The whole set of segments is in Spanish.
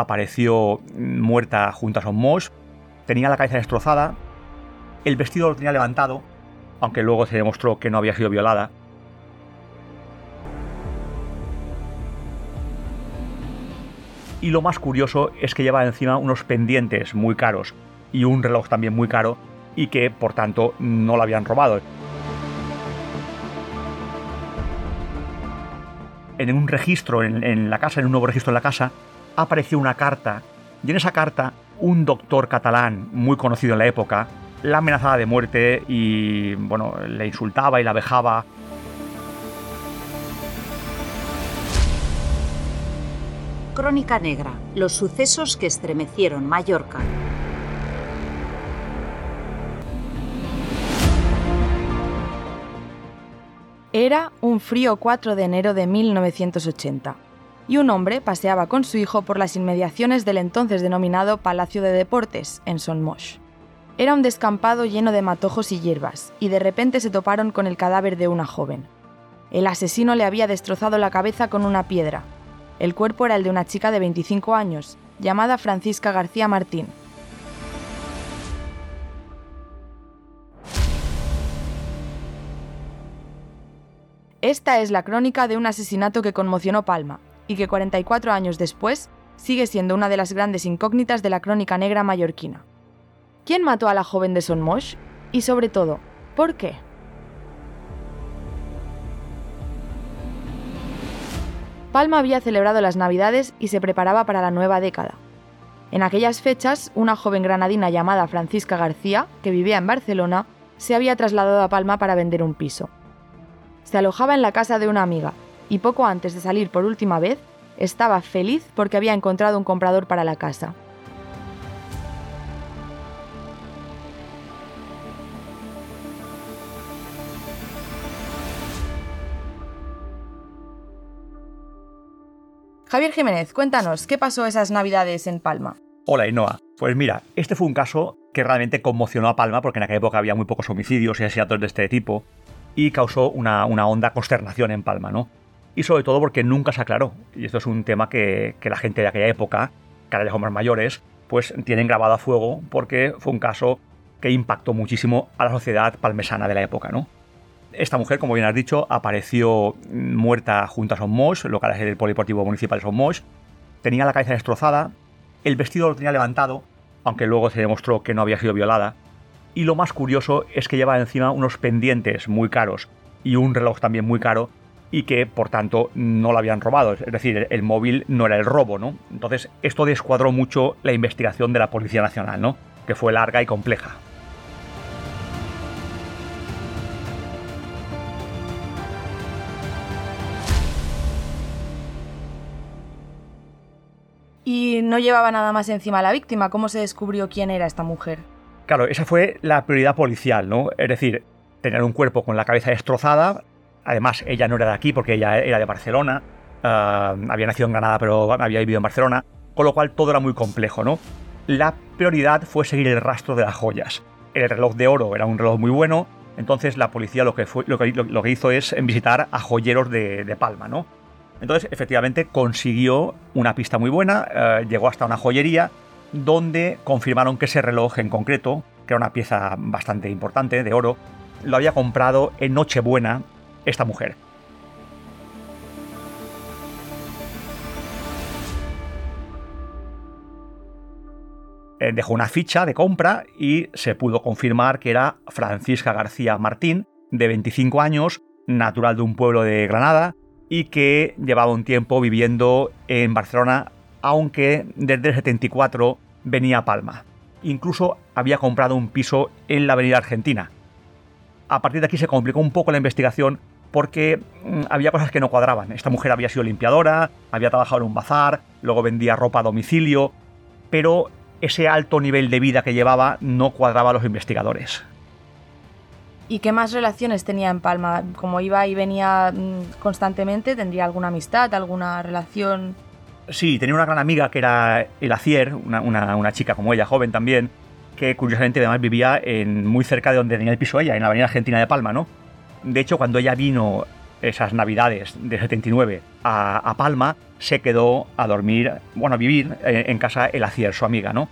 apareció muerta junto a Son Mosh, tenía la cabeza destrozada, el vestido lo tenía levantado, aunque luego se demostró que no había sido violada. Y lo más curioso es que lleva encima unos pendientes muy caros y un reloj también muy caro y que por tanto no lo habían robado. En un registro en, la casa, en un nuevo registro en la casa, apareció una carta y en esa carta un doctor catalán muy conocido en la época la amenazaba de muerte y bueno, le insultaba y la vejaba. Crónica Negra, los sucesos que estremecieron Mallorca. Era un frío 4 de enero de 1980 y un hombre paseaba con su hijo por las inmediaciones del entonces denominado Palacio de Deportes, en Son Moix. Era un descampado lleno de matojos y hierbas, y de repente se toparon con el cadáver de una joven. El asesino le había destrozado la cabeza con una piedra. El cuerpo era el de una chica de 25 años, llamada Francisca García Martín. Esta es la crónica de un asesinato que conmocionó Palma y que 44 años después sigue siendo una de las grandes incógnitas de la crónica negra mallorquina. ¿Quién mató a la joven de Son? Y sobre todo, ¿por qué? Palma había celebrado las Navidades y se preparaba para la nueva década. En aquellas fechas, una joven granadina llamada Francisca García, que vivía en Barcelona, se había trasladado a Palma para vender un piso. Se alojaba en la casa de una amiga y poco antes de salir por última vez, estaba feliz porque había encontrado un comprador para la casa. Javier Jiménez, cuéntanos, ¿qué pasó esas navidades en Palma? Hola, Inoa. Pues mira, este fue un caso que realmente conmocionó a Palma porque en aquella época había muy pocos homicidios y asesinatos de este tipo y causó una, una honda consternación en Palma, ¿no? Y sobre todo porque nunca se aclaró. Y esto es un tema que, que la gente de aquella época, cada vez más mayores, pues tienen grabado a fuego porque fue un caso que impactó muchísimo a la sociedad palmesana de la época, ¿no? Esta mujer, como bien has dicho, apareció muerta junto a Son Moix, locales del Polideportivo Municipal de Son. Tenía la cabeza destrozada, el vestido lo tenía levantado, aunque luego se demostró que no había sido violada. Y lo más curioso es que llevaba encima unos pendientes muy caros y un reloj también muy caro y que por tanto no lo habían robado, es decir, el móvil no era el robo, ¿no? Entonces esto descuadró mucho la investigación de la Policía Nacional, ¿no? Que fue larga y compleja. y no llevaba nada más encima a la víctima. ¿Cómo se descubrió quién era esta mujer? Claro, esa fue la prioridad policial, ¿no? Es decir, tener un cuerpo con la cabeza destrozada. Además, ella no era de aquí porque ella era de Barcelona. Ah, había nacido en Granada, pero había vivido en Barcelona. Con lo cual todo era muy complejo, ¿no? La prioridad fue seguir el rastro de las joyas. El reloj de oro era un reloj muy bueno. Entonces la policía lo que, hizo es visitar a joyeros de, de Palma, ¿no? Entonces, efectivamente, consiguió una pista muy buena, eh, llegó hasta una joyería donde confirmaron que ese reloj en concreto, que era una pieza bastante importante de oro, lo había comprado en Nochebuena esta mujer. Eh, dejó una ficha de compra y se pudo confirmar que era Francisca García Martín, de 25 años, natural de un pueblo de Granada, y que llevaba un tiempo viviendo en Barcelona, aunque desde el 74 venía a Palma. Incluso había comprado un piso en la Avenida Argentina. A partir de aquí se complicó un poco la investigación porque mm, había cosas que no cuadraban. Esta mujer había sido limpiadora, había trabajado en un bazar, luego vendía ropa a domicilio, pero ese alto nivel de vida que llevaba no cuadraba a los investigadores. ¿Y qué más relaciones tenía en Palma? Como iba y venía mm, constantemente, ¿tendría alguna amistad, alguna relación? Sí, tenía una gran amiga que era el Acier, una, chica como ella, joven también, que curiosamente además vivía en, muy cerca de donde tenía el piso ella, en la avenida Argentina de Palma, ¿no? De hecho, cuando ella vino esas navidades de 79 a, Palma, se quedó a dormir, bueno, a vivir en casa el Acier, su amiga, ¿no?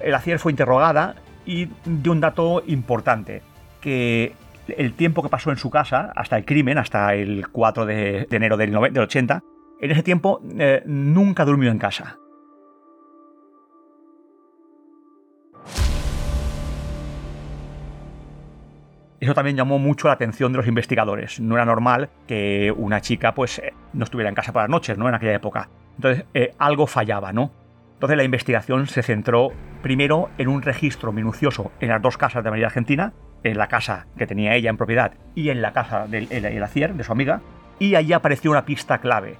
El Acier fue interrogada y dio un dato importante, que el tiempo que pasó en su casa, hasta el crimen, hasta el 4 de, enero del, 80, en ese tiempo eh, nunca durmió en casa. Eso también llamó mucho la atención de los investigadores. No era normal que una chica pues eh, no estuviera en casa por las noches, ¿no? En aquella época. Entonces, eh, algo fallaba, ¿no? Entonces la investigación se centró primero en un registro minucioso en las dos casas de María Argentina, en la casa que tenía ella en propiedad y en la casa del el, Acier, de su amiga, y allí apareció una pista clave,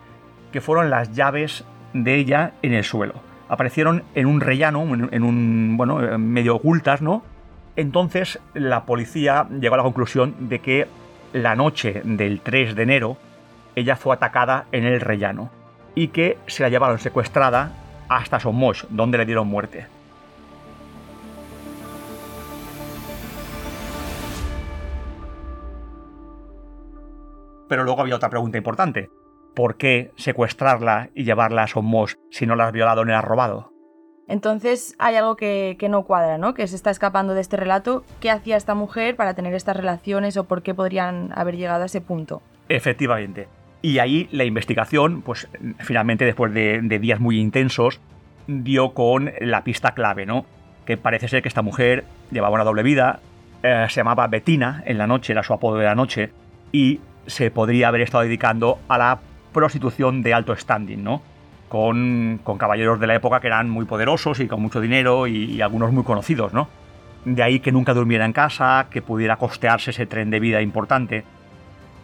que fueron las llaves de ella en el suelo. Aparecieron en un rellano, en un, bueno, medio ocultas, ¿no? Entonces la policía llegó a la conclusión de que la noche del 3 de enero ella fue atacada en el rellano y que se la llevaron secuestrada hasta Somos, donde le dieron muerte. Pero luego había otra pregunta importante. ¿Por qué secuestrarla y llevarla a Somos si no la has violado ni la has robado? Entonces hay algo que, no cuadra, ¿no? Que se está escapando de este relato. ¿Qué hacía esta mujer para tener estas relaciones o por qué podrían haber llegado a ese punto? Efectivamente. Y ahí la investigación, pues finalmente después de, días muy intensos, dio con la pista clave, ¿no? Que parece ser que esta mujer llevaba una doble vida, eh, se llamaba Bettina en la noche, era su apodo de la noche, y se podría haber estado dedicando a la prostitución de alto standing, ¿no? Con, caballeros de la época que eran muy poderosos y con mucho dinero y, algunos muy conocidos, ¿no? De ahí que nunca durmiera en casa, que pudiera costearse ese tren de vida importante.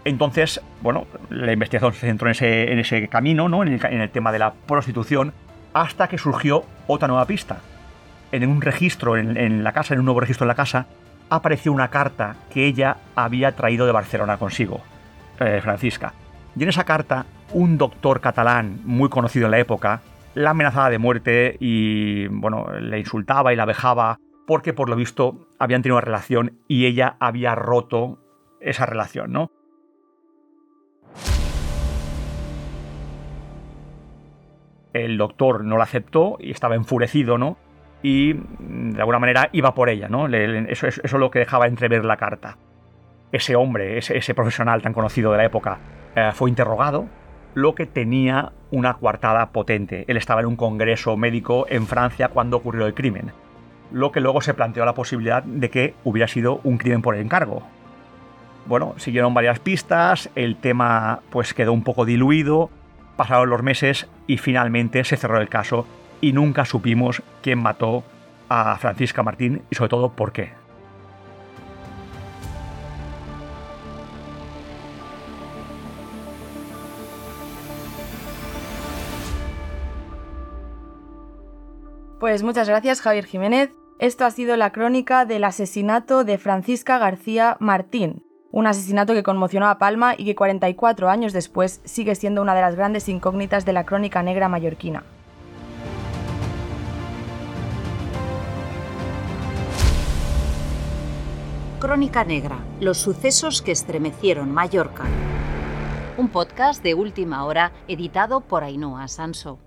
Entonces, bueno, la investigación se centró en ese, camino, ¿no? En el, tema de la prostitución, hasta que surgió otra nueva pista. En un registro en, la casa, en un nuevo registro en la casa, apareció una carta que ella había traído de Barcelona consigo, eh, Francisca. Y en esa carta un doctor catalán muy conocido en la época la amenazaba de muerte y, bueno, le insultaba y la vejaba porque por lo visto habían tenido una relación y ella había roto esa relación, ¿no? El doctor no la aceptó y estaba enfurecido, ¿no? Y de alguna manera iba por ella, ¿no? Eso es lo que dejaba entrever la carta. Ese hombre, ese, profesional tan conocido de la época, eh, fue interrogado lo que tenía una coartada potente. Él estaba en un congreso médico en Francia cuando ocurrió el crimen, lo que luego se planteó la posibilidad de que hubiera sido un crimen por encargo. Bueno, siguieron varias pistas, el tema pues quedó un poco diluido, pasaron los meses y finalmente se cerró el caso y nunca supimos quién mató a Francisca Martín y sobre todo por qué. Pues muchas gracias Javier Jiménez. Esto ha sido la crónica del asesinato de Francisca García Martín, un asesinato que conmocionó a Palma y que 44 años después sigue siendo una de las grandes incógnitas de la crónica negra mallorquina. Crónica Negra, los sucesos que estremecieron Mallorca. Un podcast de última hora editado por Ainhoa Sanso.